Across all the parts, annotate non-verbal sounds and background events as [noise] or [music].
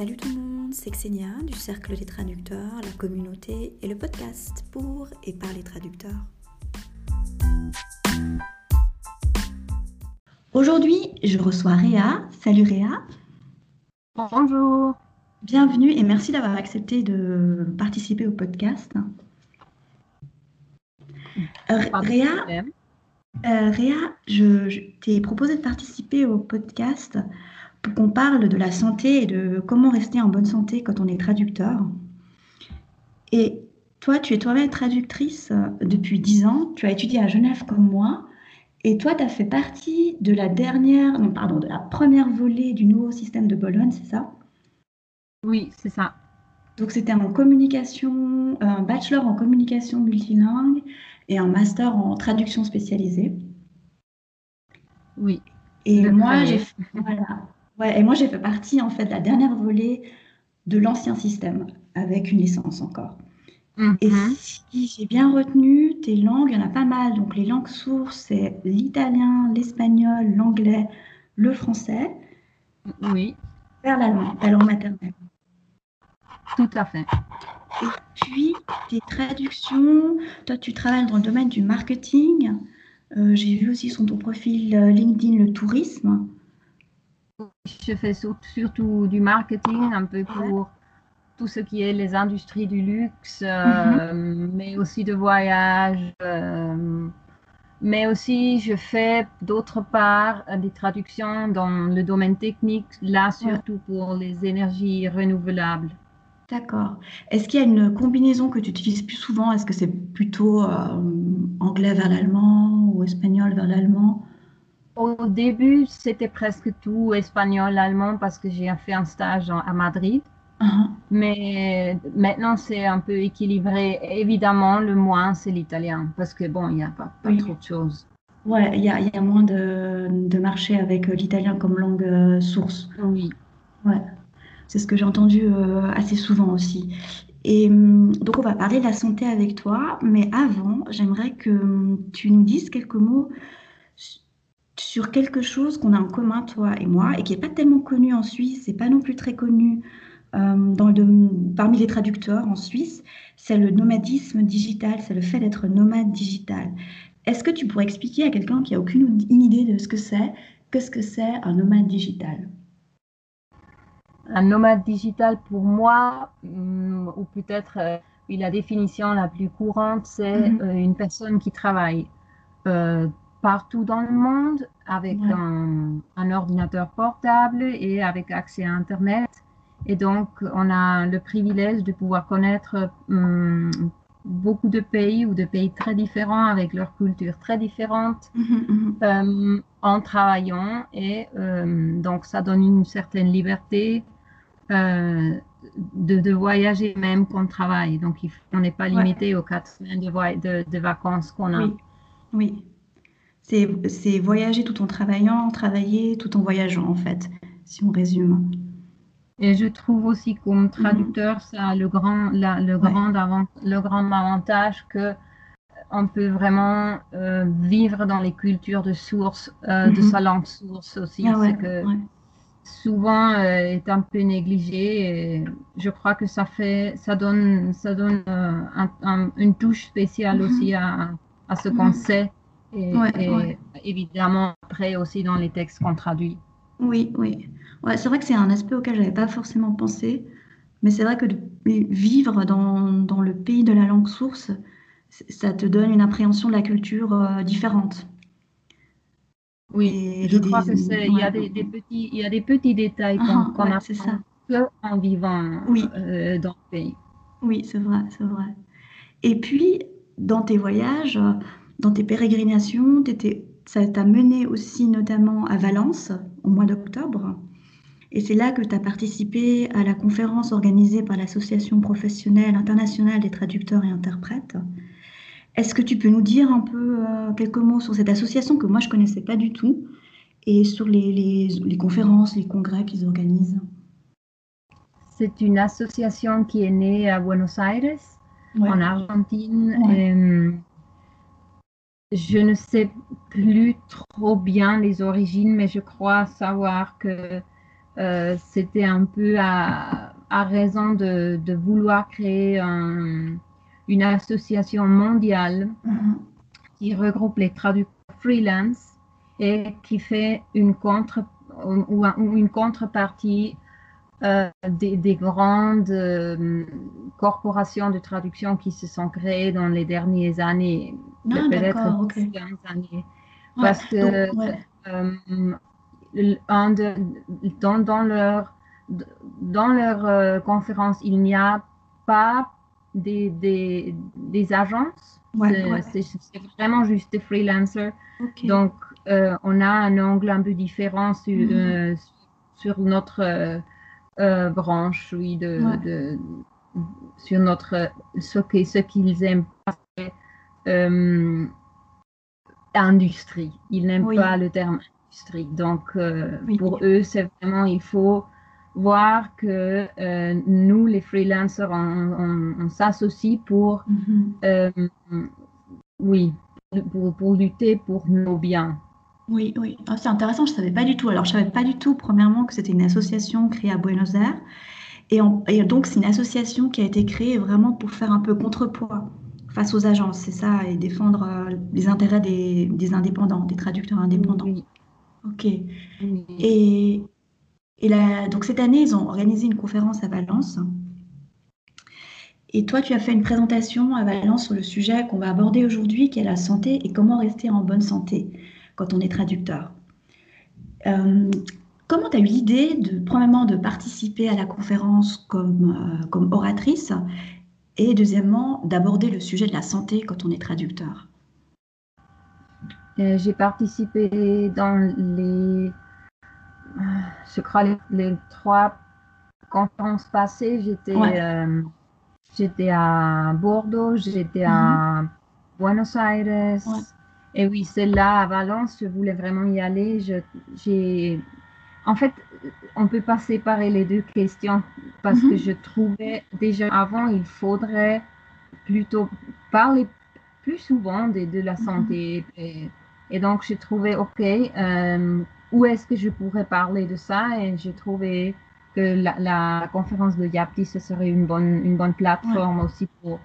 Salut tout le monde, c'est Xenia du Cercle des traducteurs, la communauté et le podcast pour et par les traducteurs. Aujourd'hui, je reçois Réa. Salut Réa. Bonjour. Bienvenue et merci d'avoir accepté de participer au podcast. Euh, Réa, euh, Réa, je, je t'ai proposé de participer au podcast qu'on parle de la santé et de comment rester en bonne santé quand on est traducteur. Et toi, tu es toi-même traductrice euh, depuis 10 ans, tu as étudié à Genève comme moi, et toi, tu as fait partie de la dernière, non, pardon, de la première volée du nouveau système de Bologne, c'est ça? Oui, c'est ça. Donc c'était en communication, un bachelor en communication multilingue et un master en traduction spécialisée. Oui. Et moi, j'ai [laughs] voilà. Ouais, et moi, j'ai fait partie en fait de la dernière volée de l'ancien système, avec une licence encore. Et Mhm. si j'ai bien retenu, tes langues, il y en a pas mal. Donc les langues sources, c'est l'italien, l'espagnol, l'anglais, le français, Oui, vers l'allemand, ta langue maternelle. tout à fait. Et puis, tes traductions, toi, tu travailles dans le domaine du marketing. Euh, j'ai vu aussi sur ton profil euh, LinkedIn le tourisme. Je fais sur- surtout du marketing, un peu pour tout ce qui est les industries du luxe, euh, mais aussi de voyage. euh, mais aussi, je fais d'autre part euh, des traductions dans le domaine technique, là surtout pour les énergies renouvelables. D'accord. Est-ce qu'il y a une combinaison que tu utilises plus souvent? Est-ce que c'est plutôt euh, anglais vers l'allemand ou espagnol vers l'allemand? Au début, c'était presque tout espagnol, allemand, parce que j'ai fait un stage à Madrid. Ah, Mais maintenant, c'est un peu équilibré. Évidemment, le moins, c'est l'italien, parce que bon, il n'y a pas, pas Oui. trop de choses. Ouais, il y a, il y a moins de, de marché avec euh, l'italien comme langue euh, source. Oui. Ouais, c'est ce que j'ai entendu euh, assez souvent aussi. Et hum, donc, on va parler de la santé avec toi, mais avant, j'aimerais que hum, tu nous dises quelques mots sur quelque chose qu'on a en commun, toi et moi, et qui n'est pas tellement connu en Suisse, et pas non plus très connu euh, dans le dom- parmi les traducteurs en Suisse, c'est le nomadisme digital, c'est le fait d'être nomade digital. Est-ce que tu pourrais expliquer à quelqu'un qui a aucune une idée de ce que c'est, qu'est-ce que c'est un nomade digital? Un nomade digital, pour moi, hum, ou peut-être euh, la définition la plus courante, c'est Mhm. euh, une personne qui travaille partout dans le monde avec Ouais. un, un ordinateur portable et avec accès à Internet. Et donc, on a le privilège de pouvoir connaître hum, beaucoup de pays ou de pays très différents avec leurs cultures très différentes [laughs] Mhm, mhm. euh, en travaillant. Et euh, donc, ça donne une certaine liberté euh, de, de voyager même qu'on travaille. Donc, il on n'est pas Ouais. limité aux quatre semaines de, voy- de, de vacances qu'on a. Oui, oui. C'est, voyager tout en travaillant, travailler tout en voyageant, en fait, si on résume. Et je trouve aussi comme traducteur, ça a le grand, la- le, Ouais. grand avant- le grand avantage que on peut vraiment euh, vivre dans les cultures de source, euh, de Mhm. sa langue source aussi. Ah ouais, que ouais. souvent euh, est un peu négligé et je crois que ça fait, ça donne, ça donne euh, un- un- une touche spéciale Mhm. aussi à, à ce qu'on Mhm. sait et, Ouais, et ouais. évidemment après aussi dans les textes qu'on traduit. Oui, oui. Ouais, c'est vrai que c'est un aspect auquel j'avais pas forcément pensé, mais c'est vrai que de vivre dans, dans le pays de la langue source, ça te donne une appréhension de la culture euh, différente. Oui, Et je crois que des- il y a des, des petits, il y a des petits détails qu'on Ah, apprend ça. que en vivant Oui. euh, dans le pays. Oui, c'est vrai, c'est vrai. Et puis, dans tes voyages, dans tes pérégrinations, t'étais- ça t'a mené aussi notamment à Valence au mois d'octobre. Et c'est là que tu as participé à la conférence organisée par l'Association professionnelle internationale des traducteurs et interprètes. Est-ce que tu peux nous dire un peu euh, quelques mots sur cette association que moi je connaissais pas du tout et sur les, les- les conférences, les congrès qu'ils organisent? C'est une association qui est née à Buenos Aires, Ouais. en Argentine. Ouais. Euh, je ne sais plus trop bien les origines, mais je crois savoir que c'était un peu à, raison de, vouloir créer une association mondiale qui regroupe les traducteurs freelance et qui fait une, contre, une contrepartie euh, des, grandes euh, corporations de traduction qui se sont créées dans les dernières années, ah, peut-être années. Parce que euh, un de, dans, dans, leur, dans leur conférence, il n'y a pas des, des, des agences c'est vraiment juste des freelancers. Donc, on a un angle un peu différent sur, mhm. euh, sur notre euh, branche, oui, de, sur notre, ce qu'ils ce qu'ils aiment pas, industrie. Ils n'aiment pas le terme industrie. Donc, pour eux, c'est vraiment, il faut voir que euh, nous, les freelancers, on, s'associe pour, mhm. euh, oui, pour, lutter pour nos biens. Oui, oui. Ah, c'est intéressant, je ne savais pas du tout. Alors, je ne savais pas du tout, premièrement, que c'était une association créée à Buenos Aires. Et, et donc, c'est une association qui a été créée vraiment pour faire un peu contrepoids face aux agences, c'est ça, et défendre euh, les intérêts des, des, indépendants, des traducteurs indépendants. Oui. Ok. Et, et donc cette année, ils ont organisé une conférence à Valence. Et toi, tu as fait une présentation à Valence sur le sujet qu'on va aborder aujourd'hui, qui est la santé et comment rester en bonne santé quand on est traducteur. Euh, comment tu as eu l'idée, de, premièrement, de participer à la conférence comme, euh, comme oratrice et deuxièmement, d'aborder le sujet de la santé quand on est traducteur? Euh, J'ai participé dans les je crois, les, trois conférences passées, j'étais j'étais à Bordeaux, j'étais à mhm. Buenos Aires. Et oui, celle-là à Valence, je voulais vraiment y aller. j'ai, en fait, on peut pas séparer les deux questions parce que mhm. je trouvais déjà avant, il faudrait plutôt parler plus souvent de, de la mhm. santé. et, donc, j'ai trouvé, OK, euh, où est-ce que je pourrais parler de ça? Et j'ai trouvé que la, conférence de Yapti, ce serait une bonne, une bonne plateforme aussi pour,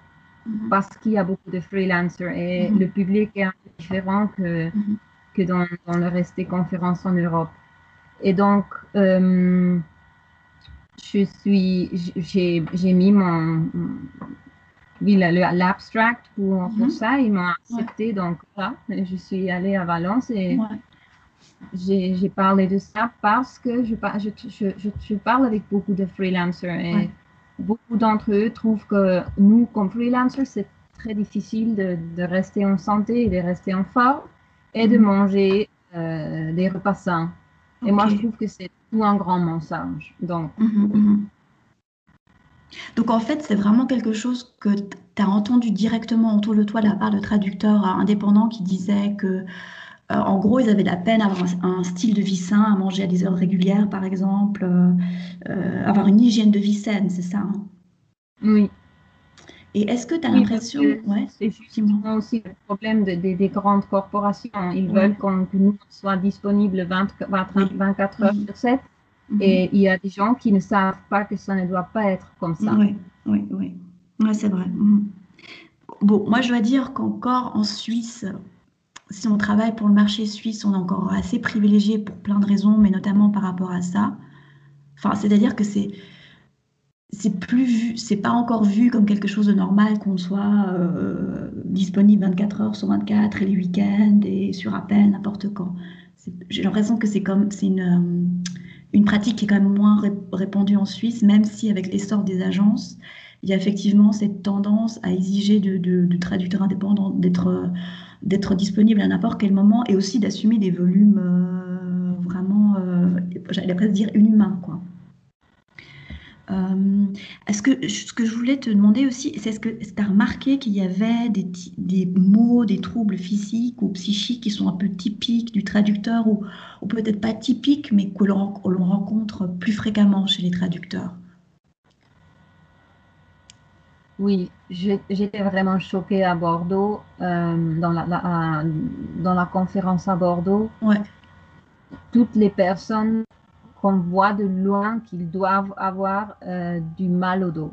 mm-hmm. parce qu'il y a beaucoup de freelancers et mm-hmm. le public est un peu différent que, mm-hmm. que dans, dans, le reste des conférences en Europe. Et donc, euh, je suis, j'ai mis mon, oui, l'abstract pour, pour, ça, ils m'ont accepté, donc là, je suis allée à Valence et j'ai parlé de ça parce que je, je, je, je, parle avec beaucoup de freelancers et beaucoup d'entre eux trouvent que nous, comme freelancers, c'est très difficile de, de, rester en santé, de rester en forme et de mhm. manger euh, des repas sains. Et moi, je trouve que c'est tout un grand mensonge. Donc, mhm, mhm. Donc en fait, c'est vraiment quelque chose que tu as entendu directement autour de toi de la part de traducteurs indépendants qui disaient que euh, en gros, ils avaient la peine à avoir un, style de vie sain, à manger à des heures régulières, par exemple, euh, euh, avoir une hygiène de vie saine, c'est ça hein Oui. Et est-ce que tu as l'impression. Ouais, c'est justement aussi le problème des grandes corporations. Ils veulent qu'on, que nous soient disponibles 20, 24 heures sur 7. Mhm. Et il y a des gens qui ne savent pas que ça ne doit pas être comme ça. Oui, oui, oui. Ouais, c'est vrai. Mhm. Bon, moi, je dois dire qu'encore en Suisse, si on travaille pour le marché suisse, on est encore assez privilégié pour plein de raisons, mais notamment par rapport à ça. Enfin, c'est-à-dire que c'est c'est plus vu, c'est pas encore vu comme quelque chose de normal qu'on soit euh, disponible 24 heures sur 24 et les week-ends et sur appel n'importe quand. J'ai l'impression que c'est comme c'est une, euh, une pratique qui est quand même moins répandue en Suisse, même si avec l'essor des agences, il y a effectivement cette tendance à exiger de, de, de traducteurs indépendants d'être d'être disponible à n'importe quel moment et aussi d'assumer des volumes euh, vraiment, euh, j'allais presque dire, inhumains. Quoi. Euh, est-ce que ce que je voulais te demander aussi, c'est est-ce que tu as remarqué qu'il y avait des, des, mots, des troubles physiques ou psychiques qui sont un peu typiques du traducteur ou, ou peut-être pas typiques, mais que l'on rencontre plus fréquemment chez les traducteurs? Oui, j'étais vraiment choquée à Bordeaux, euh, dans, la, dans la conférence à Bordeaux. Ouais. Toutes les personnes qu'on voit de loin qu'ils doivent avoir euh, du mal au dos.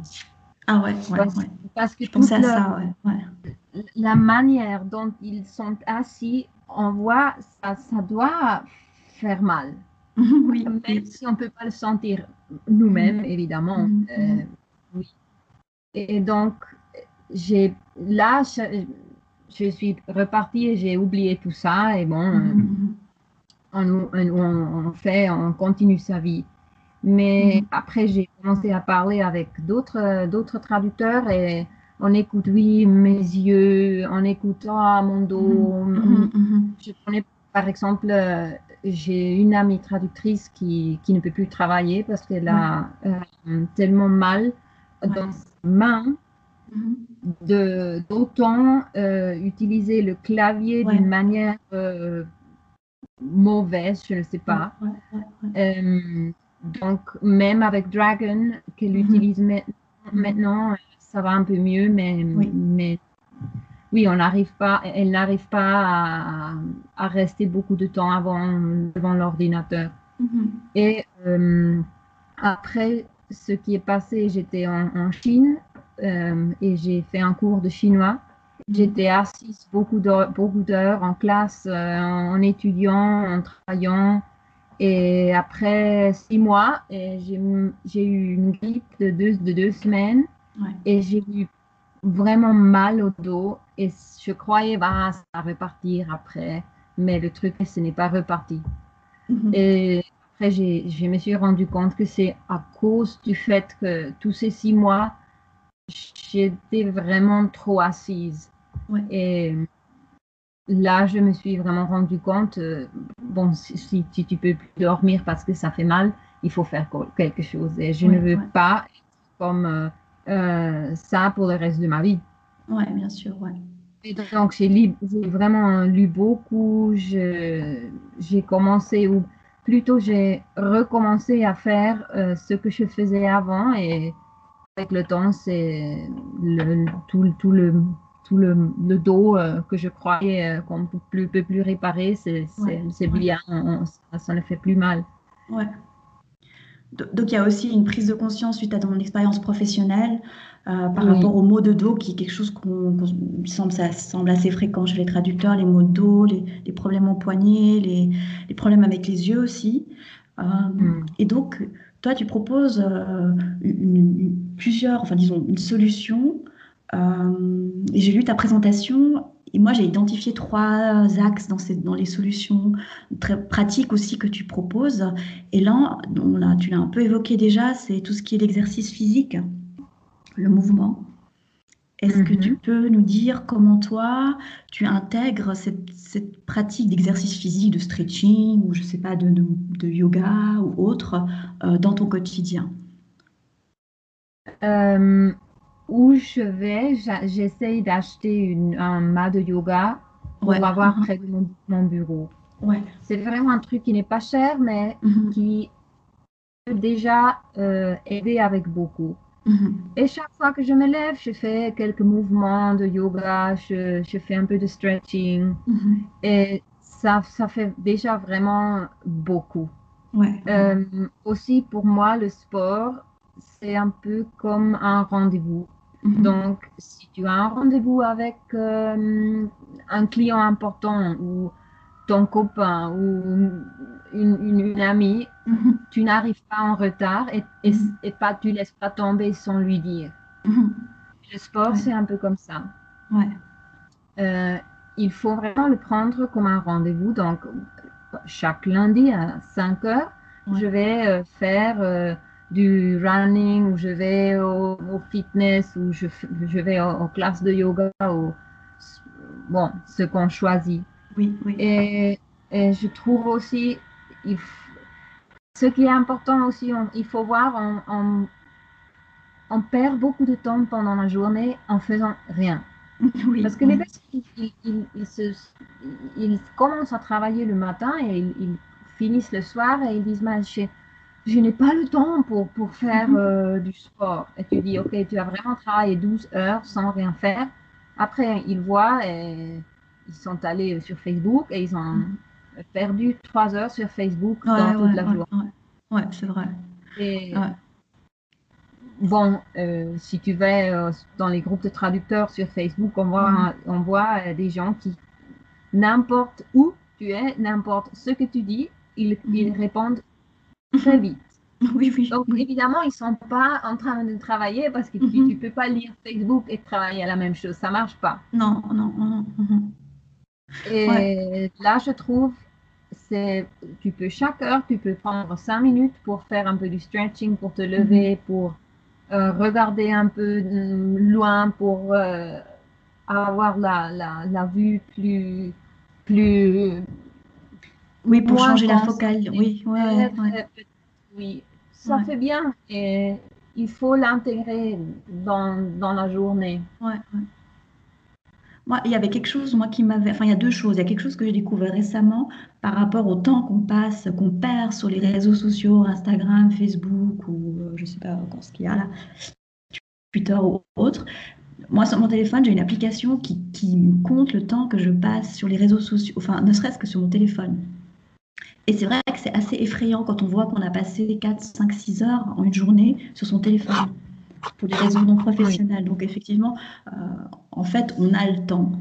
Ah ouais, ouais, parce, ouais. parce que Je pensais à toute ça, ouais. la manière dont ils sont assis, on voit ça, ça doit faire mal. [laughs] oui, Même si on ne peut pas le sentir nous-mêmes, évidemment. Mhm, Euh, oui. Et donc, j'ai là, je, je suis repartie et j'ai oublié tout ça. Et bon, euh, Mhm, on, on- on fait, on continue sa vie. Mais Mhm. après, j'ai commencé à parler avec d'autres traducteurs et on écoute, oui, mes yeux, on écoute, ah, mon dos. mhm, mhm, mhm. Je connais, par exemple, euh, j'ai une amie traductrice qui, qui ne peut plus travailler parce qu'elle a euh, tellement mal Ouais. dans ses mains Mhm. de d'autant euh, utiliser le clavier Ouais. d'une manière euh, mauvaise, je ne sais pas. Ouais, ouais, ouais. Euh, donc, même avec Dragon, qu'elle Mhm. utilise ma- maintenant, ça va un peu mieux, mais Oui. mais oui, on n'arrive pas, elle n'arrive pas à, à rester beaucoup de temps avant, devant l'ordinateur. Mhm. Et après ce qui est passé, j'étais en, en Chine euh, et j'ai fait un cours de chinois. J'étais assise beaucoup d'heures, beaucoup d'heures en classe, euh, en étudiant, en travaillant. Et après six mois, j'ai eu une grippe de deux, de deux semaines Ouais. et j'ai eu vraiment mal au dos. Et je croyais, bah, ça va repartir après. Mais le truc, ce n'est pas reparti. Mhm. Et après, je me suis rendu compte que c'est à cause du fait que tous ces six mois, j'étais vraiment trop assise. Ouais. Et là, je me suis vraiment rendu compte, euh, bon, si, si tu, tu peux plus dormir parce que ça fait mal, il faut faire quelque chose. Et je Ouais, ne veux ouais. pas être comme euh, euh, ça pour le reste de ma vie. Ouais, bien sûr, ouais. Et donc, j'ai vraiment lu beaucoup. J'ai commencé, ou plutôt j'ai recommencé à faire euh, ce que je faisais avant. Et avec le temps, c'est le, tout, tout le, tout le, le dos euh, que je croyais euh, qu'on ne peut plus, peut plus réparer, c'est Ouais, bien, on- on- ça, ne fait plus mal. Ouais. Donc il y a aussi une prise de conscience suite à ton expérience professionnelle euh, par Oui. rapport aux maux de dos, qui est quelque chose qu'on semble, ça semble assez fréquent chez les traducteurs, les maux de dos, les, les problèmes au poignet, les, les problèmes avec les yeux aussi. Euh, Mm. Et donc, toi, tu proposes euh, une- une- plusieurs, enfin disons, une solution. Et j'ai lu ta présentation, et moi j'ai identifié trois axes dans, ces, dans les solutions très pratiques aussi que tu proposes. Et là, on tu l'as un peu évoqué déjà, c'est tout ce qui est l'exercice physique, le mouvement. Est-ce que Mhm. tu peux nous dire comment toi, tu intègres cette, cette pratique d'exercice physique, de stretching, ou je sais pas, de, de- de yoga ou autre, euh, dans ton quotidien? Euh, où je vais, j'essaye d'acheter un mat de yoga pour Ouais. l'avoir Mhm. près de mon, mon bureau. Ouais. C'est vraiment un truc qui n'est pas cher, mais Mhm. qui peut déjà euh, aider avec beaucoup. Mhm. Et chaque fois que je me lève, je fais quelques mouvements de yoga, je, je fais un peu de stretching Mhm. et ça, ça fait déjà vraiment beaucoup. Ouais. Euh, aussi pour moi, le sport, c'est un peu comme un rendez-vous. Mhm. Donc, si tu as un rendez-vous avec euh, un client important ou ton copain ou une, une- une amie, [laughs] tu n'arrives pas en retard et, et, Mhm. et pas, tu laisses pas tomber sans lui dire. Mhm. Le sport, Ouais. c'est un peu comme ça. Ouais. Euh, il faut vraiment le prendre comme un rendez-vous. Donc, chaque lundi à 5 heures, Ouais. je vais euh, faire euh, du running ou je vais au, au fitness ou je, je vais aux, aux classes de yoga ou bon, ce qu'on choisit. Oui, oui. Et, et je trouve aussi, il ce qui est important aussi, on- il faut voir, on, on- on perd beaucoup de temps pendant la journée en faisant rien. [laughs] Oui, Parce que oui. les personnes, ils, ils- ils- ils se- ils commencent à travailler le matin et ils, finissent le soir et ils disent, Mais je, je n'ai pas le temps pour, pour faire Mhm. euh, du sport. Et tu dis, ok, tu as vraiment travaillé 12 heures sans rien faire. Après, ils voient et ils sont allés sur Facebook et ils ont perdu 3 heures sur Facebook Ouais, dans toute ouais, la ouais, journée. ouais. Ouais, c'est vrai. Et bon, euh, si tu vas euh, dans les groupes de traducteurs sur Facebook, on voit, mm. on voit euh, des gens qui, n'importe où tu es, n'importe ce que tu dis, ils, mm. ils répondent très vite. [laughs] Oui, oui. Donc, évidemment, ils ne sont pas en train de travailler parce que tu ne mm-hmm. peux pas lire Facebook et travailler à la même chose. Ça ne marche pas. Non, non. non. Et là, je trouve, c'est, tu peux chaque heure, tu peux prendre cinq minutes pour faire un peu du stretching, pour te lever, mm-hmm. pour euh, regarder un peu mm, loin, pour euh, avoir la, la, la, vue plus, plus. Oui, pour changer la focale. Oui, ouais, oui, ça fait bien et il faut l'intégrer dans, dans la journée. Ouais, moi, il y avait quelque chose, moi, qui m'avait. Enfin, il y a deux choses. Il y a quelque chose que j'ai découvert récemment par rapport au temps qu'on passe, qu'on perd sur les réseaux sociaux, Instagram, Facebook ou euh, je ne sais pas encore ce qu'il y a là, Twitter ou autre. Moi, sur mon téléphone, j'ai une application qui, qui compte le temps que je passe sur les réseaux sociaux, enfin, ne serait-ce que sur mon téléphone. Et c'est vrai que c'est assez effrayant quand on voit qu'on a passé 4, 5, 6 heures en une journée sur son téléphone pour des raisons non professionnelles. Donc effectivement, euh, en fait, on a le temps.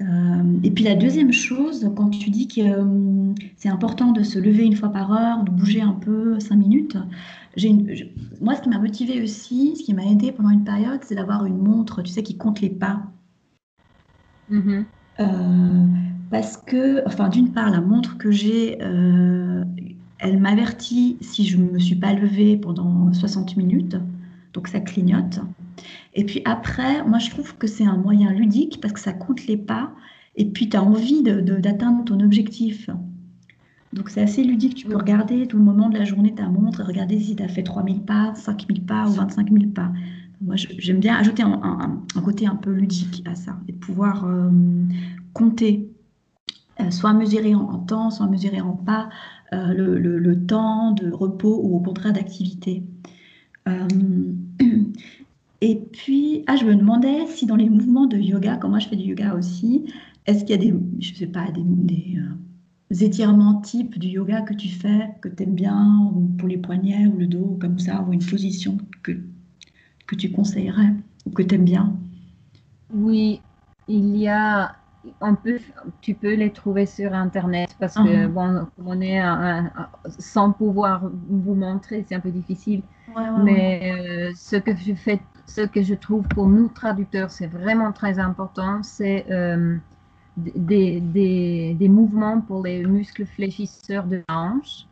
Euh, et puis la deuxième chose, quand tu dis que euh, c'est important de se lever une fois par heure, de bouger un peu cinq minutes, une, moi ce qui m'a motivé aussi, ce qui m'a aidé pendant une période, c'est d'avoir une montre, tu sais, qui compte les pas. Mm-hmm. parce que, enfin, d'une part, la montre que j'ai, elle m'avertit si je ne me suis pas levée pendant 60 minutes donc ça clignote. Et puis après, moi je trouve que c'est un moyen ludique parce que ça compte les pas et puis tu as envie d'atteindre ton objectif. Donc c'est assez ludique, tu peux regarder tout le moment de la journée ta montre et regarder si tu as fait 3000 pas, 5000 pas ou 25 000 pas. Moi j'aime bien ajouter un, côté un peu ludique à ça et pouvoir euh, compter, euh, soit mesurer en, temps, soit mesurer en pas, euh, le, le, temps de repos ou au contraire d'activité. Euh, [clears throat] et puis, ah, je me demandais si dans les mouvements de yoga, comme moi je fais du yoga aussi, est-ce qu'il y a des, je sais pas, des, euh, étirements types du yoga que tu fais, que tu aimes bien, ou pour les poignets ou le dos, comme ça, ou une position que, que tu conseillerais ou que tu aimes bien? Oui, il y a on peut, tu peux les trouver sur Internet parce que, uh-huh. bon, on est sans pouvoir vous montrer, c'est un peu difficile. Mais euh, ce que je fais, ce que je trouve pour nous traducteurs, c'est vraiment très important, c'est euh, des, des, des, mouvements pour les muscles fléchisseurs de la hanche.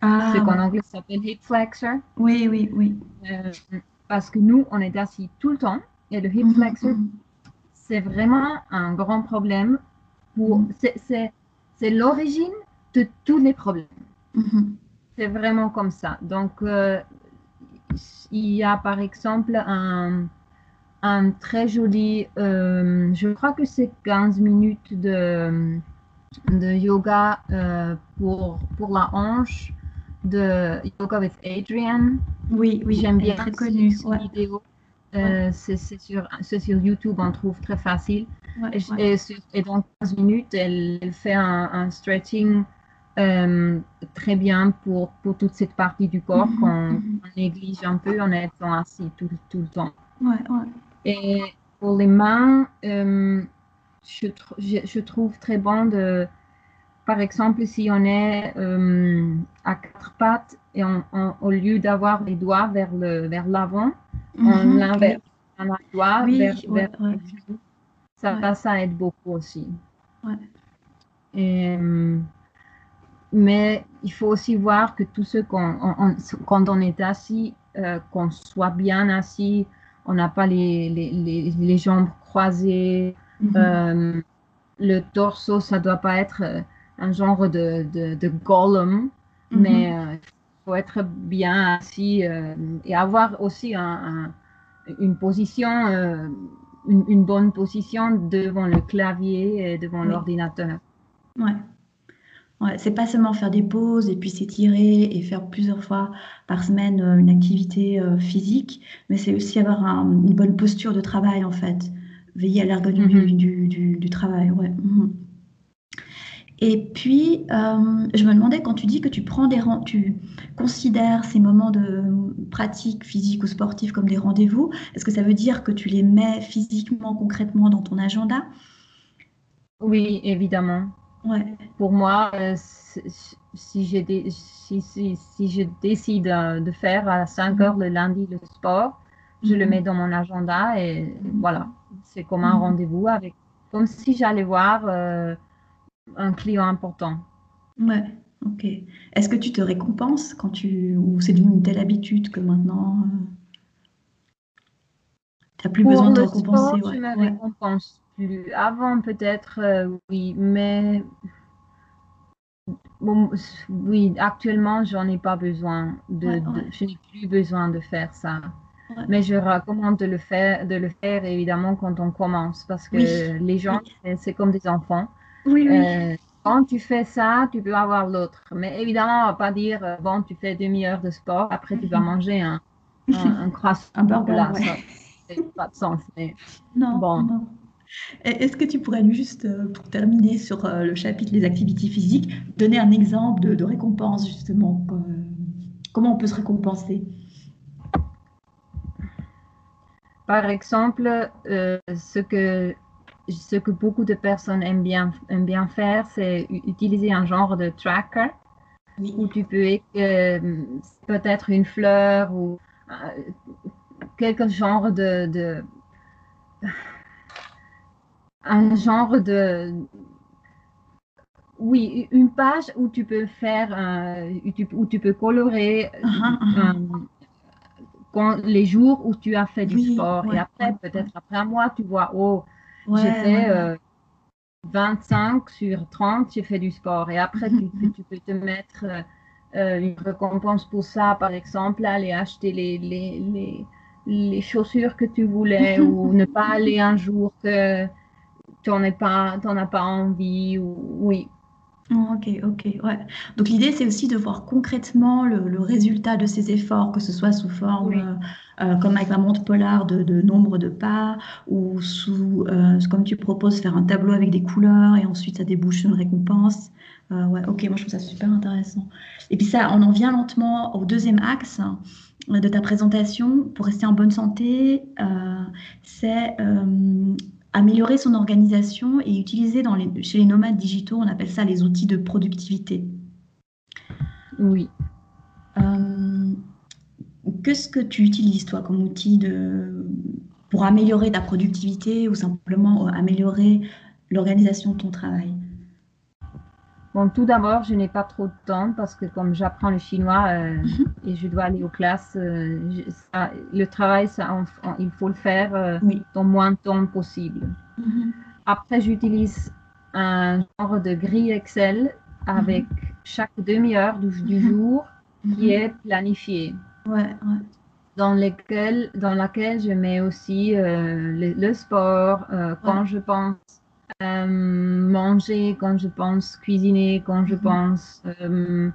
Ah, ce qu'en anglais s'appelle hip flexor. Oui, oui, oui. Euh, parce que nous, on est assis tout le temps et le hip mm-hmm, flexor, mm-hmm c'est vraiment un grand problème. Pour, mm. c'est, l'origine de tous les problèmes. C'est vraiment comme ça. Donc, euh, il y a par exemple un, un très joli, euh, je crois que c'est 15 minutes de, de yoga euh, pour, pour la hanche de Yoga with Adrian. Oui, oui, j'aime bien. Très connu. vidéo. Euh, c'est sur, sur, YouTube, on trouve très facile. et, et, dans 15 minutes, elle, fait un, stretching euh, très bien pour, pour toute cette partie du corps mhm, qu'on mhm. néglige un peu en étant assis tout, tout le temps. Et pour les mains, euh, je, je, trouve très bon de, par exemple, si on est à quatre pattes et au lieu d'avoir les doigts vers l'avant, vers on mhm. l'inverse. On a doigt vers, vers Ça, ça aide beaucoup aussi. Et, euh, mais il faut aussi voir que tout ce qu'on, quand on est assis, euh, qu'on soit bien assis, on n'a pas les, les, les, jambes croisées, mhm. euh, le torse, ça ne doit pas être un genre de, de, de golem, mhm. mais il faut être bien assis et avoir aussi un une position, euh, une, bonne position devant le clavier et devant l'ordinateur. Ouais. Ouais, c'est pas seulement faire des pauses et puis s'étirer et faire plusieurs fois par semaine euh, une activité euh, physique, mais c'est aussi avoir une bonne posture de travail en fait, veiller à l'ergonomie mm-hmm. du, du, travail. Ouais. Mm-hmm. Et puis, euh, je me demandais, quand tu dis que tu prends des tu considères ces moments de pratique physique ou sportive comme des rendez-vous, est-ce que ça veut dire que tu les mets physiquement, concrètement dans ton agenda? Oui, évidemment. Ouais. Pour moi, euh, si, je si, si, je décide euh, de faire à 5 heures le lundi le sport, je le mhm. mets dans mon agenda et voilà, c'est comme un mhm. rendez-vous avec, comme si j'allais voir euh, un client important. Ouais, ok. Est-ce que tu te récompenses quand tu, ou c'est d'une telle habitude que maintenant euh, tu n'as plus besoin de récompenser sport, Je me récompense plus. Avant peut-être, euh, oui, mais bon, oui, actuellement, j'en ai pas besoin de, je n'ai plus besoin de faire ça. Mais je recommande de le faire, de le faire évidemment quand on commence parce que les gens, c'est comme des enfants. Oui, euh, quand tu fais ça, tu peux avoir l'autre. Mais évidemment, on va pas dire euh, bon, tu fais demi-heure de sport, après tu vas mhm. manger un, un, [laughs] croissant. un burger. Là, pas de sens. Mais non, bon. Est-ce que tu pourrais juste, euh, pour terminer sur le chapitre les activités physiques, donner un exemple de, de récompense justement Comment on peut se récompenser? Par exemple, euh, ce, que, ce que beaucoup de personnes aiment bien, aiment bien faire, c'est utiliser un genre de tracker où tu peux euh, peut-être une fleur ou euh, quelque genre de, un genre de oui, une page où tu peux faire, où, tu, peux colorer uh-huh, uh-huh les jours où tu as fait du sport. et après, peut-être après un mois, tu vois, oh, j'ai fait 25 euh, sur 30, j'ai fait du sport. Et après, tu, tu, peux te mettre euh, euh, une récompense pour ça, par exemple, aller acheter les, les, les, les chaussures que tu voulais [laughs] ou ne pas aller un jour que tu n'en pas, as pas envie. Ou, oui, Oh, ok, ok, ouais. Donc l'idée, c'est aussi de voir concrètement le, résultat de ces efforts, que ce soit sous forme, euh, euh, comme avec la montre polar, de, nombre de pas, ou sous, euh, comme tu proposes, faire un tableau avec des couleurs, et ensuite ça débouche une récompense. ouais, ok, moi je trouve ça super intéressant. Et puis ça, on en vient lentement au deuxième axe de ta présentation. Pour rester en bonne santé, c'est améliorer son organisation et utiliser dans les, chez les nomades digitaux, on appelle ça les outils de productivité. Oui. Euh, qu'est-ce que tu utilises, toi, comme outil de, pour améliorer ta productivité ou simplement améliorer l'organisation de ton travail? Bon, tout d'abord, je n'ai pas trop de temps parce que comme j'apprends le chinois euh, mhm. et je dois aller aux classes, euh, le travail, ça, il faut le faire euh, dans moins de temps possible. Mhm. Après, j'utilise un genre de grille Excel avec mhm. chaque demi-heure du, jour qui est planifié. Ouais, Dans, lequel, dans laquelle je mets aussi le, sport, quand je pense euh, manger, quand je pense cuisiner, quand je mhm. pense euh,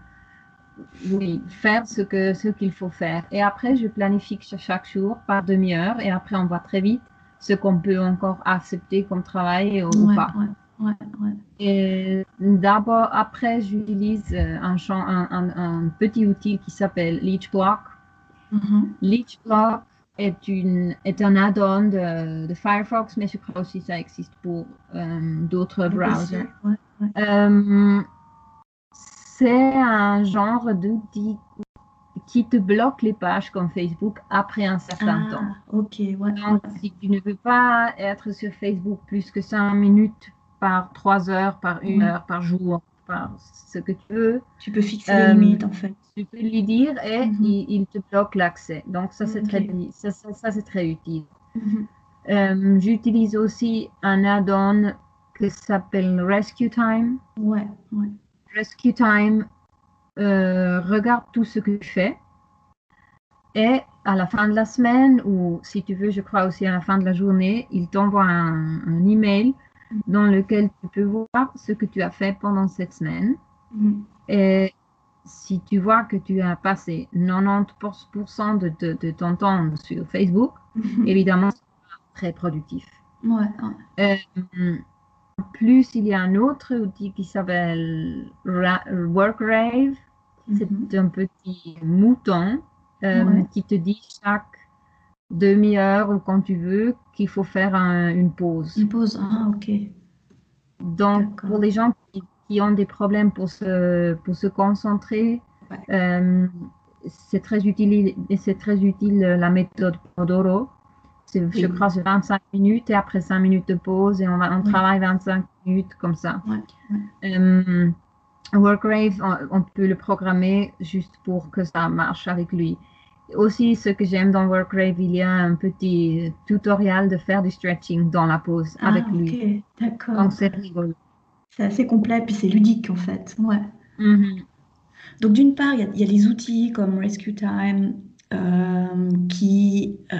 oui, faire ce que ce qu'il faut faire. Et après, je planifie chaque jour par demi-heure et après, on voit très vite ce qu'on peut encore accepter comme travail ou, pas. et d'abord, après, j'utilise euh, un, un, un, petit outil qui s'appelle Leechblock. Mm Leechblock est, une, est un add-on de, Firefox, mais je crois aussi que ça existe pour euh, d'autres browsers. Euh, c'est un genre d'outil qui te bloque les pages comme Facebook après un certain ah, temps. Ok, Donc, si tu ne veux pas être sur Facebook plus que 5 minutes par 3 heures, par 1 heure, par jour, par ce que tu veux. Tu peux fixer les euh, limites en fait. Tu peux lui dire et mhm. il, te bloque l'accès. Donc ça c'est très, ça, ça, c'est très utile. Mhm. Euh, j'utilise aussi un add-on qui s'appelle Rescue Time. Ouais, ouais. Rescue Time euh, regarde tout ce que tu fais et à la fin de la semaine ou si tu veux, je crois aussi à la fin de la journée, il t'envoie un, un email dans lequel tu peux voir ce que tu as fait pendant cette semaine. Mm. Et si tu vois que tu as passé 90% de, de, ton temps sur Facebook, mm-hmm. évidemment, c'est très productif. Ouais, euh, plus, il y a un autre outil qui s'appelle WorkRave. C'est Mhm. un petit mouton euh, Ouais. qui te dit chaque demi-heure ou quand tu veux qu'il faut faire un- une pause. Une pause. Ah, ok. Donc, pour les gens qui, qui ont des problèmes pour se, pour se concentrer, Ouais. euh, c'est très utile, c'est très utile euh, la méthode Pomodoro. C'est, Je crois que c'est 25 minutes et après 5 minutes de pause et on, va, on Oui. travaille 25 minutes comme ça. Ouais. Euh, Workrave, on, on peut le programmer juste pour que ça marche avec lui. Aussi, ce que j'aime dans Workrave, il y a un petit tutoriel de faire du stretching dans la pause Ah, avec lui. ok. D'accord. Donc, c'est rigolo. C'est assez complet, puis c'est ludique en fait. Ouais. Mhm. Donc d'une part, il y a, il y a des outils comme Rescue Time euh, qui euh,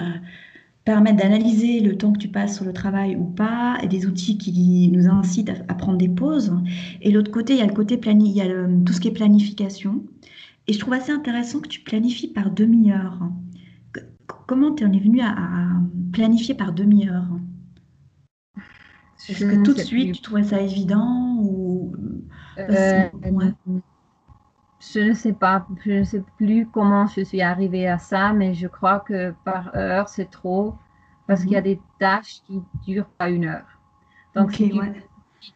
permettent d'analyser le temps que tu passes sur le travail ou pas, et des outils qui nous incitent à, à prendre des pauses. Et l'autre côté, il y a le côté plani il y a le- tout ce qui est planification. Et je trouve assez intéressant que tu planifies par demi-heure. Comment tu en es venu à, à planifier par demi-heure? Est-ce que tout de suite plus. tu trouvais ça évident ou Euh, ouais. Je ne sais pas, je ne sais plus comment je suis arrivée à ça, mais je crois que par heure, c'est trop parce qu'il y a Mhm. des tâches qui durent pas une heure. Donc, si tu, ouais.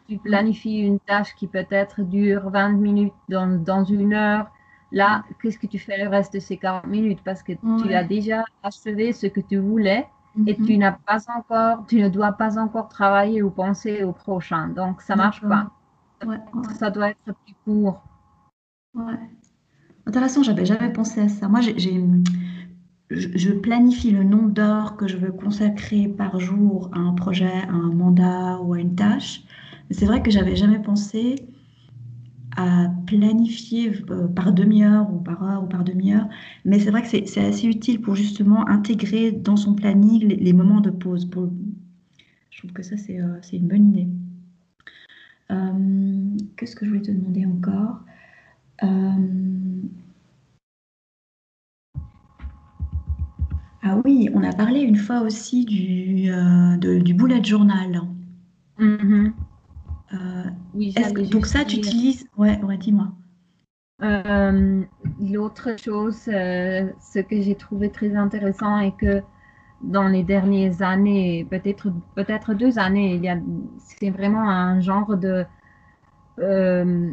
tu planifies une tâche qui peut-être dure 20 minutes dans, dans une heure, là, qu'est-ce que tu fais le reste de ces 40 minutes? Parce que tu as déjà achevé ce que tu voulais et Mhm. tu n'as pas encore, tu ne dois pas encore travailler ou penser au prochain. Donc, ça marche pas. D'accord. Ouais, ouais, Ça doit être plus court. ouais. Intéressant, j'avais jamais pensé à ça. Moi, j'ai, je, planifie le nombre d'heures que je veux consacrer par jour à un projet, à un mandat ou à une tâche. Mais c'est vrai que j'avais jamais pensé à planifier euh, par demi-heure ou par heure ou par demi-heure. Mais c'est vrai que c'est, assez utile pour justement intégrer dans son planning les, les moments de pause. Pour... Je trouve que ça, c'est, euh, c'est une bonne idée. Euh, qu'est-ce que je voulais te demander encore? Euh, Ah oui, on a parlé une fois aussi du, de- du bullet journal. Mhm. Euh, Oui, que- donc ça, tu utilises... Ouais, ouais, dis-moi. Euh, l'autre chose, euh, ce que j'ai trouvé très intéressant est que dans les dernières années, peut-être peut-être deux années, il y a, c'est vraiment un genre de euh,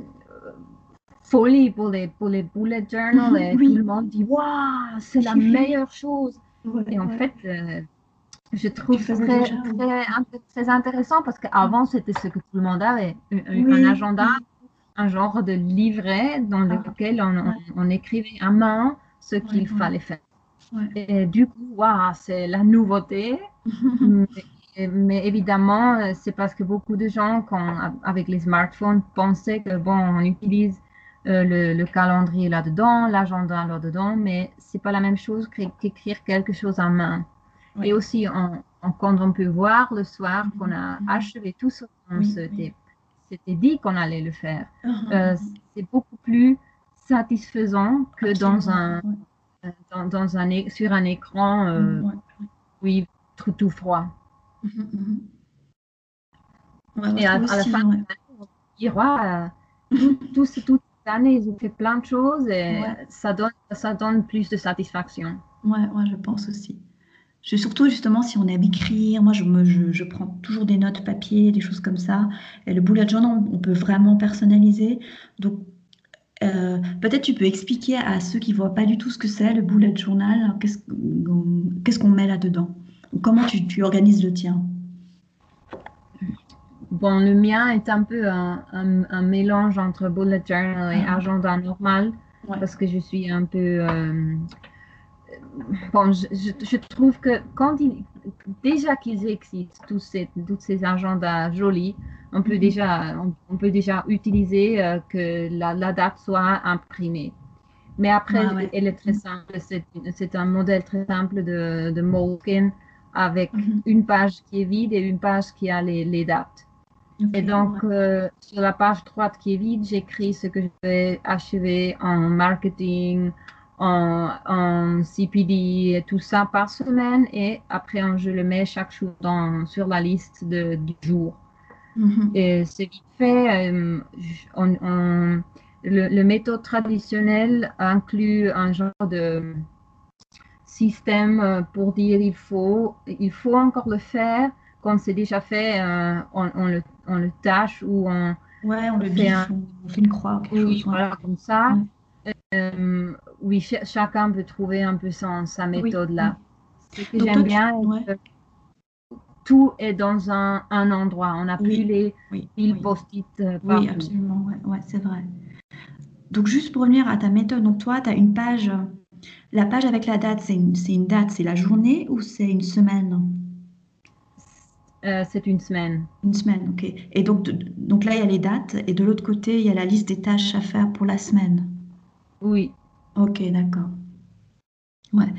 folie pour les pour les bullet journals et Oui. tout le monde dit waouh, c'est la meilleure chose. Ouais, Et en ouais. fait, je trouve très, déjà, très, int- très intéressant parce qu'avant, c'était ce que tout le monde avait, un, un- Oui, un agenda, un genre de livret dans Ah, lequel on, on- ouais. on écrivait à main ce qu'il ouais. fallait faire. Ouais. Et du coup, waouh, c'est la nouveauté. [laughs] mais, mais évidemment, euh, c'est parce que beaucoup de gens, quand, avec les smartphones, pensaient que, bon, on utilise euh, le, le calendrier là-dedans, l'agenda là-dedans, mais c'est pas la même chose qu'é- qu'écrire quelque chose en main. Et aussi, on- on- quand on peut voir le soir qu'on a Mhm. achevé tout ce qu'on s'était dit qu'on allait le faire, Ah, euh, c'est beaucoup plus satisfaisant que dans un, absolument, dans, dans un, sur un écran, euh, Ouais. oui, tout, tout froid. Ouais, moi, Et à, la fin, ouais. on dira, euh, tout, tout toute cette année, ils ont fait plein de choses et ça, donne, ça donne plus de satisfaction. Ouais, ouais, je pense aussi. Je, surtout, justement, si on aime écrire, moi, je, me, je, je prends toujours des notes papier, des choses comme ça. Et le bullet journal, on peut vraiment personnaliser. Donc, euh, peut-être tu peux expliquer à ceux qui voient pas du tout ce que c'est, le bullet journal, qu'est-ce qu'on qu'est-ce qu'on met là-dedans? Comment tu, tu organises le tien? Bon, le mien est un peu un, un- un mélange entre bullet journal et Ah. agenda normal Ouais. parce que je suis un peu... euh, bon, je, je- trouve que quand il, déjà qu'ils existent, tous ces, tous ces agendas jolis, on peut Mhm. déjà, on, on peut déjà utiliser euh, que la, la date soit imprimée. Mais après, ouais. elle est très simple. C'est un modèle très simple de, de Moleskine avec Mhm. une page qui est vide et une page qui a les, les dates. Et donc, ouais. euh, sur la page droite qui est vide, j'écris ce que je vais achever en marketing, en, en CPD tout ça par semaine. Et après, on- je le mets chaque jour dans, sur la liste de, du jour. Mhm. Et c'est vite fait. Euh, on, le, méthode traditionnel inclut un genre de système euh, pour dire il faut, il faut encore le faire. Quand c'est déjà fait, euh, on, le, on, le, tâche ou on, ouais, on le fait, on fait une croix. Oui, voilà, comme ça. Oui, chacun peut trouver un peu son, sa méthode là. Ce que j'aime bien, tout est dans un, un endroit. On n'a plus les oui, post-it euh, Oui, absolument, ouais, c'est vrai. Donc, juste pour revenir à ta méthode, donc toi, tu as une page. La page avec la date, c'est une, une, date, c'est la journée ou c'est une semaine? Euh, C'est une semaine. Une semaine, ok. Et donc, donc là, il y a les dates et de l'autre côté, il y a la liste des tâches à faire pour la semaine. Oui. Ok, d'accord. Ouais.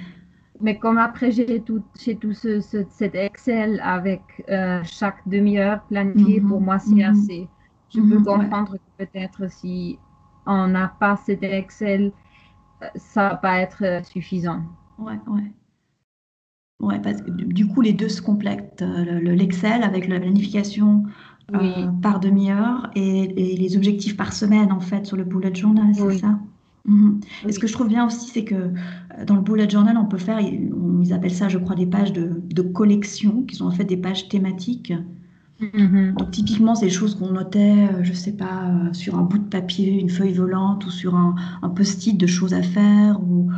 Mais comme après j'ai tout, tout ce, cet Excel avec euh, chaque demi-heure planifié, pour mhm, moi c'est mhm. assez. Je peux mhm, comprendre que peut-être si on n'a pas cet Excel, euh, ça va pas être euh, suffisant. Ouais, ouais. Ouais, parce que du coup, les deux se complètent. L'Excel avec la planification par demi-heure et, et, les objectifs par semaine, en fait, sur le bullet journal, c'est ça? Mhm. Et ce que je trouve bien aussi, c'est que euh, dans le bullet journal, on peut faire, ils appellent ça, je crois, des pages de, de collection, qui sont en fait des pages thématiques. Mhm. Donc typiquement, c'est des choses qu'on notait, euh, je sais pas, euh, sur un bout de papier, une feuille volante, ou sur un, un post-it de choses à faire, ou,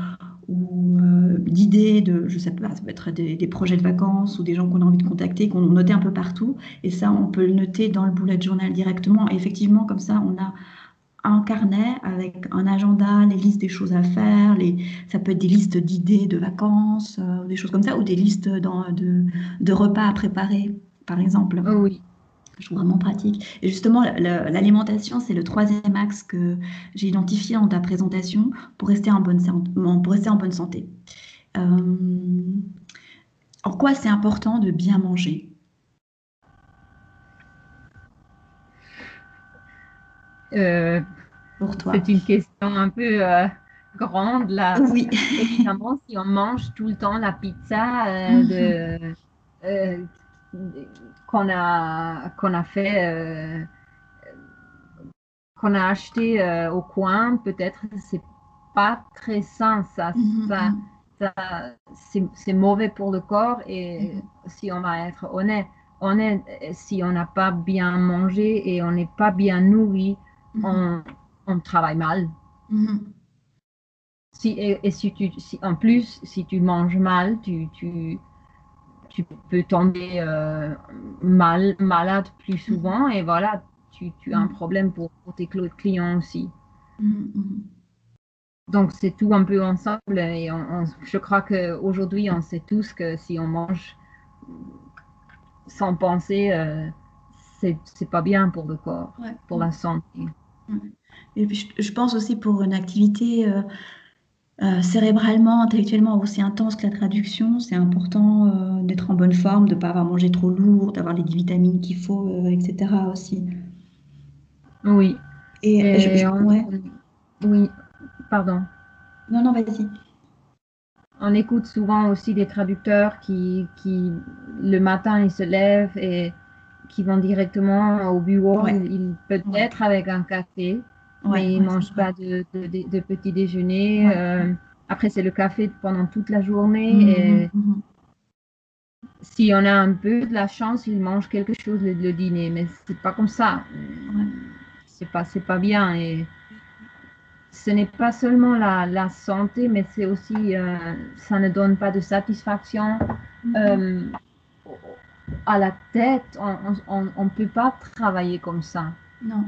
ou d'idées de, je sais pas, ça peut être des, des, projets de vacances ou des gens qu'on a envie de contacter, qu'on notait un peu partout. Et ça, on peut le noter dans le bullet journal directement. Et effectivement, comme ça, on a un carnet avec un agenda, les listes des choses à faire, les, ça peut être des listes d'idées de vacances, euh, des choses comme ça, ou des listes dans, de, de, repas à préparer, par exemple. Oh oui. Je trouve vraiment pratique. Et justement, l'alimentation, c'est le troisième axe que j'ai identifié dans ta présentation pour rester en bonne, pour rester en bonne santé. Euh, en quoi c'est important de bien manger? Euh, pour toi C'est une question un peu euh, grande là. Oui. Évidemment, si on mange tout le temps la pizza euh, mhm. qu'on a qu'on a fait qu'on a acheté au coin, peut-être c'est pas très sain ça. Mhm, ça, mhm. ça c'est mauvais pour le corps et si on va être honnête, honnête si on n'a pas bien mangé et on n'est pas bien nourri, on, travaille mal. Mm-hmm. Si, et, si tu, si, en plus, si tu manges mal, tu, tu, tu peux tomber euh, mal, malade plus mm-hmm. souvent et voilà, tu, tu as un mm-hmm. problème pour, tes clients aussi. Donc c'est tout un peu ensemble et je crois qu'aujourd'hui on sait tous que si on mange sans penser, euh, c'est pas bien pour le corps, pour la santé. Et puis, je, pense aussi pour une activité euh, euh, cérébralement, intellectuellement aussi intense que la traduction, c'est important euh, d'être en bonne forme, de ne pas avoir mangé trop lourd, d'avoir les vitamines qu'il faut, etc. aussi. Oui. Et, Oui, pardon. Non, non, vas-y. On écoute souvent aussi des traducteurs qui, qui le matin, ils se lèvent et qui vont directement au bureau. Ils, peut-être avec un café, mais ils ne mangent pas de, de, petit déjeuner. Euh, après, c'est le café pendant toute la journée. Mhm, et mhm. Si on a un peu de la chance, ils mangent quelque chose le, dîner, mais c'est pas comme ça. C'est pas, c'est pas bien. Et ce n'est pas seulement la, la santé, mais c'est aussi, euh, ça ne donne pas de satisfaction. Mhm. Euh, à la tête, on ne peut pas travailler comme ça. Non.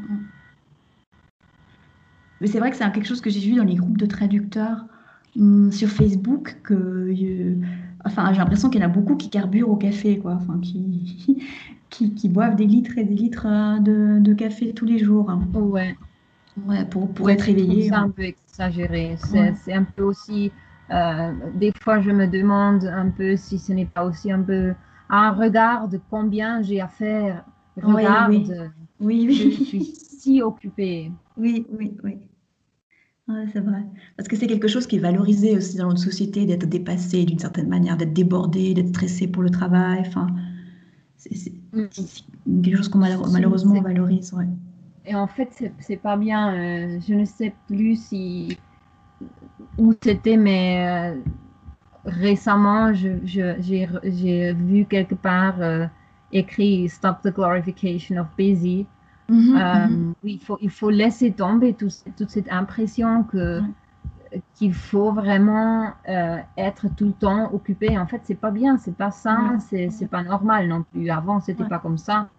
Mais c'est vrai que c'est quelque chose que j'ai vu dans les groupes de traducteurs hum, sur Facebook que euh, enfin j'ai l'impression qu'il y en a beaucoup qui carburent au café quoi. Enfin qui, [laughs] qui, boivent des litres et des litres euh, de, café tous les jours ouais. Ouais pour, pour être éveillé c'est un peu exagéré. C'est un peu aussi euh, des fois je me demande un peu si ce n'est pas aussi un peu un regard de combien j'ai à faire. Regarde, oui, oui. je suis si occupée. Oui, oui, oui. c'est vrai. Parce que c'est quelque chose qui est valorisé aussi dans notre société, d'être dépassé d'une certaine manière, d'être débordé, d'être stressé pour le travail. Enfin, C'est quelque chose qu'on malheureusement valorise. Ouais. Et en fait, c'est pas bien. Euh, je ne sais plus si où c'était, mais euh, récemment, j'ai vu quelque part euh, écrit Stop the glorification of busy. Mm-hmm. il, faut, il faut laisser tomber toute cette impression que qu'il faut vraiment être tout le temps occupé. En fait, c'est pas bien, c'est pas ça, c'est pas normal non plus. Avant, c'était pas comme ça.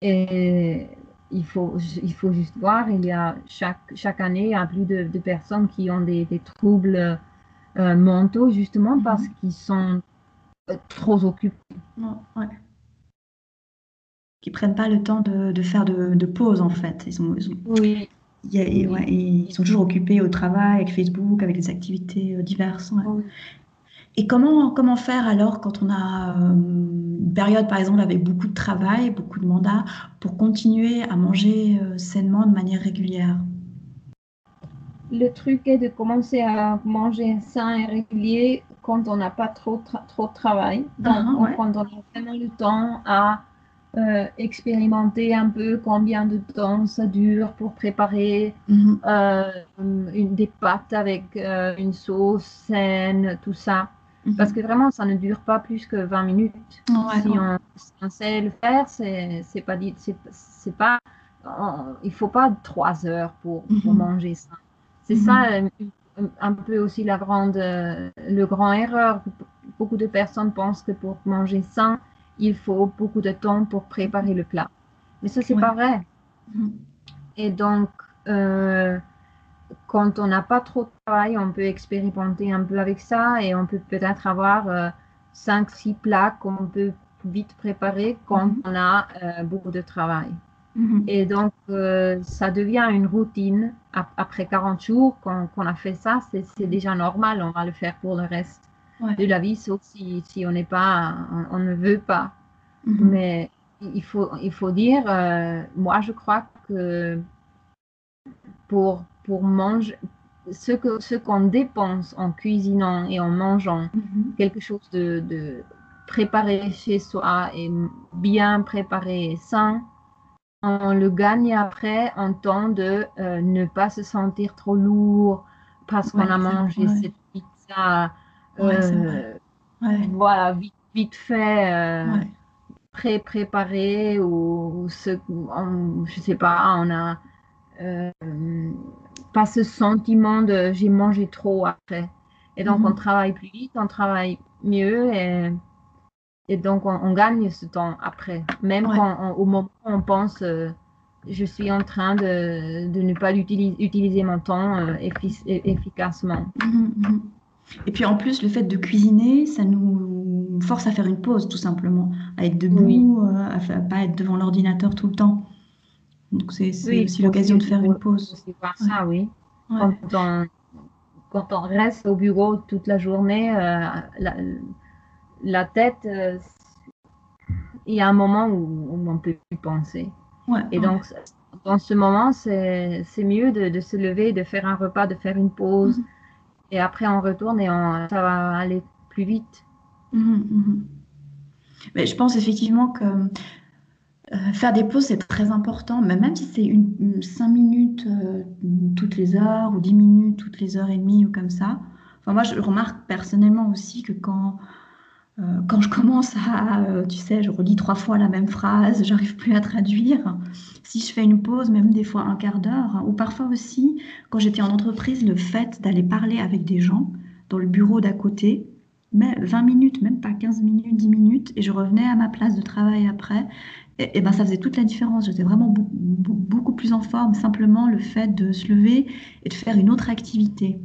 Et il faut, il faut juste voir, il y a chaque, chaque année, il y a plus de, de personnes qui ont des, des troubles euh, mentaux, justement mhm. parce qu'ils sont euh, trop occupés. Ouais. Qui prennent pas le temps de, de faire de, de, pause, en fait. Ils, ont, oui. ils sont toujours occupés au travail, avec Facebook, avec des activités euh, diverses. Oui. Et comment, comment faire alors quand on a euh, une période, par exemple, avec beaucoup de travail, beaucoup de mandats, pour continuer à manger euh, sainement de manière régulière? Le truc est de commencer à manger sain et régulier quand on n'a pas trop, trop de travail. Ah, Donc, quand on a vraiment le temps à euh, expérimenter un peu combien de temps ça dure pour préparer mhm. une, des pâtes avec une sauce saine, tout ça. Parce que vraiment, ça ne dure pas plus que 20 minutes. si, On, sait le faire, c'est pas dit, c'est pas, il faut pas trois heures pour, pour mhm. manger ça. C'est mhm. ça euh, un peu aussi la grande, euh, le grand erreur. Beaucoup de personnes pensent que pour manger sain, il faut beaucoup de temps pour préparer le plat. Mais ça, c'est pas vrai. Mhm. Et donc, euh, quand on n'a pas trop de travail, on peut expérimenter un peu avec ça et on peut peut-être avoir euh, 5-6 plats qu'on peut vite préparer quand mhm. on a euh, beaucoup de travail. Mhm. Et donc, euh, ça devient une routine. Après 40 jours qu'on a fait ça, c'est déjà normal. On va le faire pour le reste de la vie, sauf si, si on n'est pas, on, ne veut pas. Mhm. Mais il faut, il faut dire, euh, moi, je crois que pour pour manger, ce qu'on ce qu'on dépense en cuisinant et en mangeant mhm. quelque chose de, de, préparé chez soi et bien préparé et sain, on le gagne après en temps de euh, ne pas se sentir trop lourd parce qu'on a mangé cette pizza euh, voilà, vite, vite fait. Euh, pré-préparé ou, ce, je sais pas, on a pas ce sentiment de j'ai mangé trop après. Et donc, on mhm. travaille plus vite, on travaille mieux et, et donc on, gagne ce temps après. Même quand au moment où on pense euh, je suis en train de, de ne pas utiliser, utiliser mon temps euh, efficacement. Mhm, mhm. Et puis en plus, le fait de cuisiner, ça nous force à faire une pause tout simplement, à être debout, euh, à à pas être devant l'ordinateur tout le temps. Donc c'est aussi l'occasion de faire une pause. ça, oui. Quand, on, quand, on, reste au bureau toute la journée, euh, la, tête, euh, il y a un moment où, on ne peut plus penser. Et donc, dans ce moment, c'est mieux de, de, se lever, de faire un repas, de faire une pause. Mm-hmm. Et après, on retourne et on, ça va aller plus vite. Mm-hmm, mm-hmm. Mais je pense effectivement que euh, faire des pauses, c'est très important, mais même si c'est une, 5 minutes euh, toutes les heures ou 10 minutes toutes les heures et demie ou comme ça. Enfin, moi, je remarque personnellement aussi que quand, quand je commence à, tu sais, je relis trois fois la même phrase, j'arrive plus à traduire. Si je fais une pause, même des fois un quart d'heure, ou parfois aussi, quand j'étais en entreprise, le fait d'aller parler avec des gens dans le bureau d'à côté, mais 20 minutes, même pas 15 minutes, 10 minutes, et je revenais à ma place de travail après, et, ben ça faisait toute la différence. J'étais vraiment beaucoup, plus en forme. Simplement le fait de se lever et de faire une autre activité.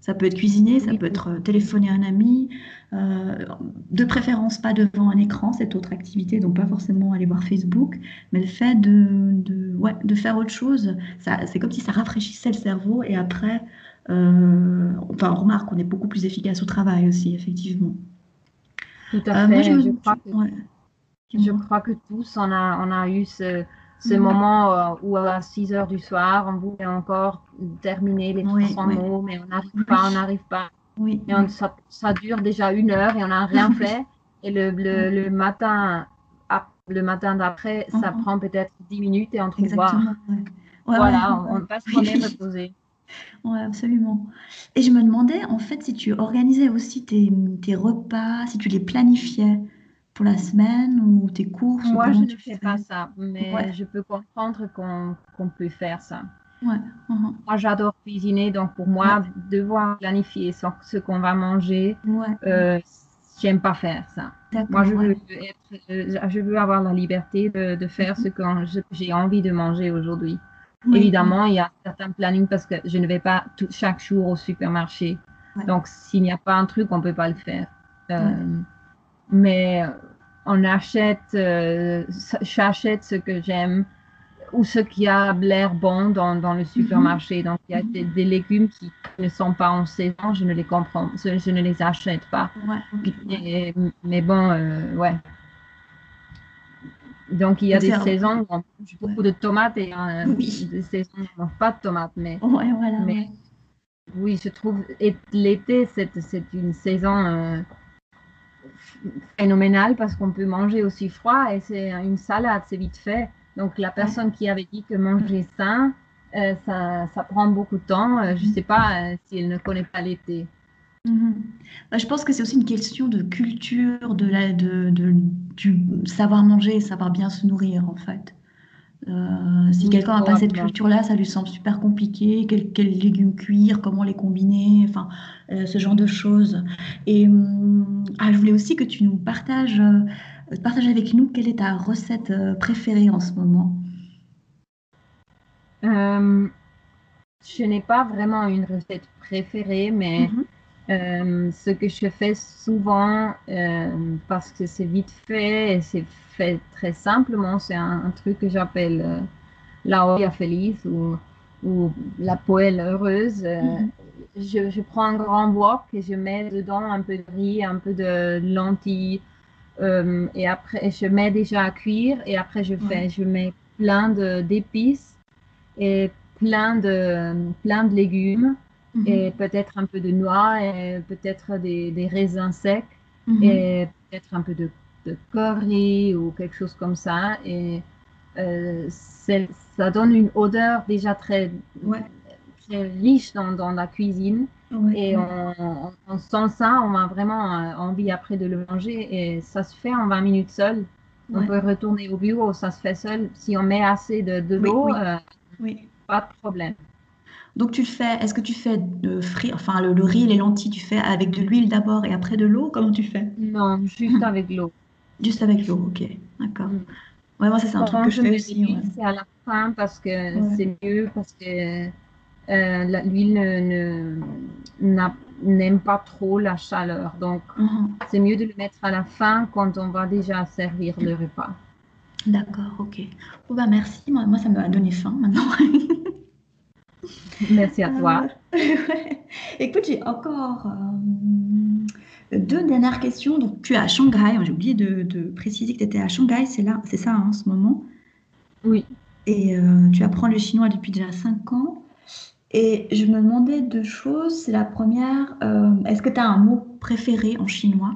Ça peut être cuisiner, ça peut être euh, téléphoner à un ami, euh, de préférence pas devant un écran, cette autre activité, donc pas forcément aller voir Facebook, mais le fait de, de, ouais, de faire autre chose, c'est comme si ça rafraîchissait le cerveau et après, euh, enfin on remarque qu'on est beaucoup plus efficace au travail aussi, effectivement. Tout à fait. je, crois que... Je crois que tous, on a, on a eu ce, ce moment euh, où à 6 heures du soir, on voulait encore terminer les 300 mots, mais on n'arrive pas, on n'arrive pas. Oui. Et ça, ça, dure déjà une heure et on n'a rien [laughs] fait. Et le, le, le, matin le matin d'après, ça prend peut-être 10 minutes et on trouve Exactement. ouais. Ouais, Voilà, ouais, on, on va se connaître [laughs] reposer. Ouais, absolument. Et je me demandais, en fait, si tu organisais aussi tes, tes repas, si tu les planifiais pour la semaine ou tes courses, ou Moi, je ne fais fais. pas ça, mais je peux comprendre qu'on qu'on peut faire ça. Ouais. mhm. Moi, j'adore cuisiner, donc pour moi, devoir planifier ce, qu'on va manger, Ouais. euh, j'aime pas faire ça. Moi, je veux, ouais. être, euh, je veux avoir la liberté de, de faire ce que j'ai envie de manger aujourd'hui. Oui, Évidemment, il y a certains plannings parce que je ne vais pas tout, chaque jour au supermarché. Donc, s'il n'y a pas un truc, on ne peut pas le faire. Euh. Mais on achète, euh, j'achète ce que j'aime ou ce qui a l'air bon dans, dans le supermarché. Donc, il y a Mhm. des, des légumes qui ne sont pas en saison, je ne les comprends, je, je ne les achète pas. Ouais. Et- mais bon, euh, ouais. Donc, il y a des saisons où on mange beaucoup de tomates et euh, Oui. des saisons où on ne mange pas de tomates. Mais Ouais, voilà, Mais- ouais. oui, je trouve l'été, c'est c'est une saison euh, phénoménale parce qu'on peut manger aussi froid et c'est une salade, c'est vite fait. Donc, la personne qui avait dit que manger sain, euh, ça, ça prend beaucoup de temps. euh, je ne sais pas euh, si elle ne connaît pas l'été. Mhm. Bah, je pense que c'est aussi une question de culture, de la, de, de- du savoir manger savoir bien se nourrir, en fait. Euh, si Oui, quelqu'un n'a pas cette culture-là, ça lui semble super compliqué. Quels quels légumes cuire, comment les combiner, enfin, ce genre de choses. Et hum, ah, je voulais aussi que tu nous partages, partages avec nous quelle est ta recette euh, préférée en ce moment? Euh, je n'ai pas vraiment une recette préférée, mais Mhm. euh, ce que je fais souvent, euh, parce que c'est vite fait et c'est fait très simplement, c'est un, un truc que j'appelle la olla feliz ou, ou la poêle heureuse. Mhm. je, je prends un grand wok et je mets dedans un peu de riz, un peu de lentilles. Euh, et après, je mets déjà à cuire et après, je fais, je mets plein de d'épices et plein de, plein de légumes Mhm. et peut-être un peu de noix et peut-être des, des raisins secs Mhm. et peut-être un peu de, de curry ou quelque chose comme ça. Et euh, ça donne une odeur déjà très, Ouais. Très riche dans, dans la cuisine. Ouais, Et on, sent ça, on a vraiment euh, envie après de le manger. Et ça se fait en 20 minutes seul. On Ouais. peut retourner au bureau, ça se fait seul. Si on met assez de, de Oui, l'eau, oui. euh, Oui. pas de problème. Donc tu le fais, est-ce que tu fais de frire, enfin le, le riz, les lentilles, tu fais avec de l'huile d'abord et après de l'eau? Comment tu fais? Non, juste [laughs] avec l'eau. Juste avec l'eau, ok, d'accord. Mm. Ouais, moi c'est un truc que je fais aussi. ouais. c'est à la fin parce que Ouais. c'est mieux, parce que euh, l'huile n'aime pas trop la chaleur. Donc, Mhm. c'est mieux de le mettre à la fin quand on va déjà servir le repas. D'accord, ok. Bah merci, moi, moi ça m'a donné faim maintenant. [laughs] Merci à toi. Euh, ouais. Écoute, j'ai encore euh, deux dernières questions. Donc tu es à Shanghai, j'ai oublié de, de préciser que tu étais à Shanghai, c'est là, c'est ça hein, en ce moment? Oui. Et euh, tu apprends le chinois depuis déjà 5 ans. Et je me demandais deux choses. La première, euh, est-ce que tu as un mot préféré en chinois?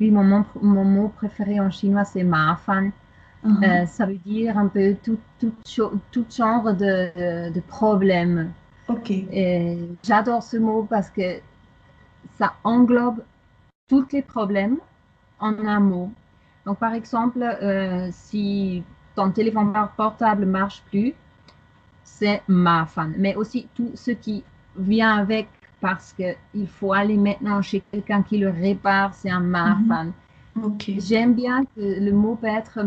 Oui, mon, mot- mon mot préféré en chinois, c'est mafan. Mhm. Euh, ça veut dire un peu tout, tout, tout genre de, de problèmes. Ok. J'adore ce mot parce que ça englobe tous les problèmes en un mot. Donc, par exemple, euh, si ton téléphone portable ne marche plus, c'est ma fan. Mais aussi tout ce qui vient avec parce qu'il faut aller maintenant chez quelqu'un qui le répare, c'est un ma Mhm. fan. J'aime bien que le mot peut être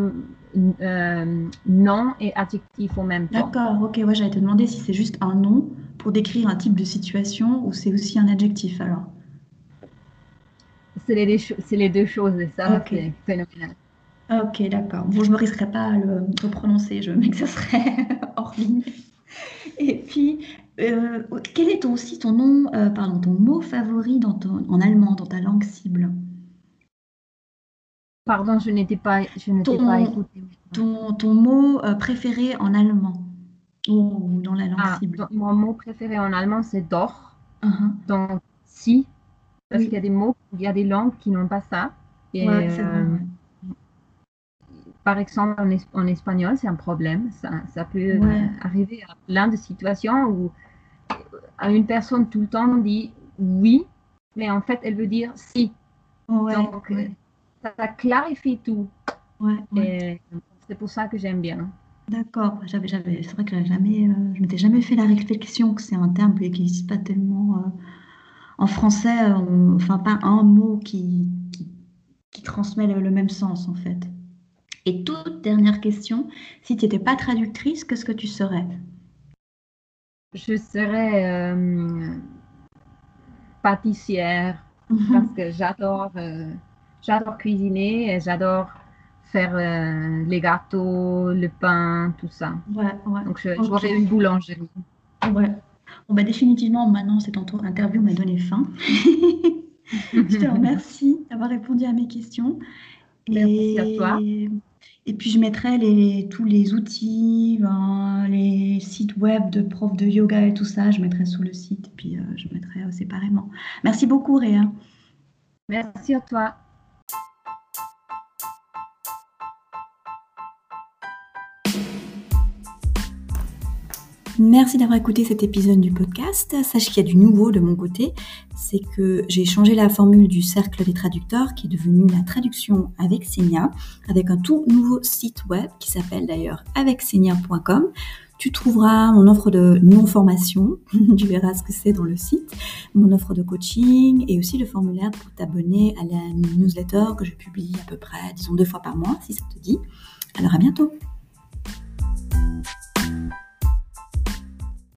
euh, nom et adjectif en même temps. D'accord, ok. Ouais, j'allais te demander si c'est juste un nom pour décrire un type de situation ou c'est aussi un adjectif alors? C'est les, deux les choses et ça, Ok. c'est phénoménal. Ok, d'accord. Bon, je me risquerai pas à le, le prononcer, je m'exercerai [laughs] hors ligne. Et puis, euh, quel est ton- aussi ton nom, euh, pardon, ton mot favori dans ton- en allemand, dans ta langue cible? Pardon, je n'étais pas, je n'étais Ton- pas écoutée. Ton, ton mot euh, préféré en allemand ou, dans la langue Ah, cible? donc, mon mot préféré en allemand, c'est doch. Mhm. Donc, si, parce Oui. qu'il y a des mots, il y a des langues qui n'ont pas ça. Et, ouais. Par exemple, en, espagnol, c'est un problème. Ça, peut arriver à plein de situations où une personne tout le temps dit oui, mais en fait, elle veut dire si. Donc, ça, clarifie tout. c'est pour ça que j'aime bien. D'accord. J'avais, j'avais, c'est vrai que jamais, euh, je m'étais jamais fait la réflexion que c'est un terme qui n'existe pas tellement euh, en français. enfin, pas un mot qui, qui, transmet le, même sens en fait. Et toute dernière question, si tu n'étais pas traductrice, qu'est-ce que tu serais? Je serais euh, pâtissière mhm. parce que j'adore, j'adore cuisiner et j'adore faire euh, les gâteaux, le pain, tout ça. Ouais, ouais. Donc, je, okay. une boulangerie. Ouais. Bon, bah, définitivement, maintenant, cette interview m'a donné faim. [laughs] je te remercie d'avoir répondu à mes questions. Merci et... à toi. Et puis, je mettrai tous les outils, ben, les sites web de profs de yoga et tout ça, je mettrai sous le site, et puis euh, je mettrai euh, séparément. Merci beaucoup, Réa. Merci à toi. Merci d'avoir écouté cet épisode du podcast. Sache qu'il y a du nouveau de mon côté. C'est que j'ai changé la formule du cercle des traducteurs qui est devenu la traduction avec Senia, avec un tout nouveau site web qui s'appelle d'ailleurs avecsenia.com. Tu trouveras mon offre de non-formation, [laughs] tu verras ce que c'est dans le site, mon offre de coaching et aussi le formulaire pour t'abonner à la newsletter que je publie à peu près, disons deux fois par mois si ça te dit. Alors à bientôt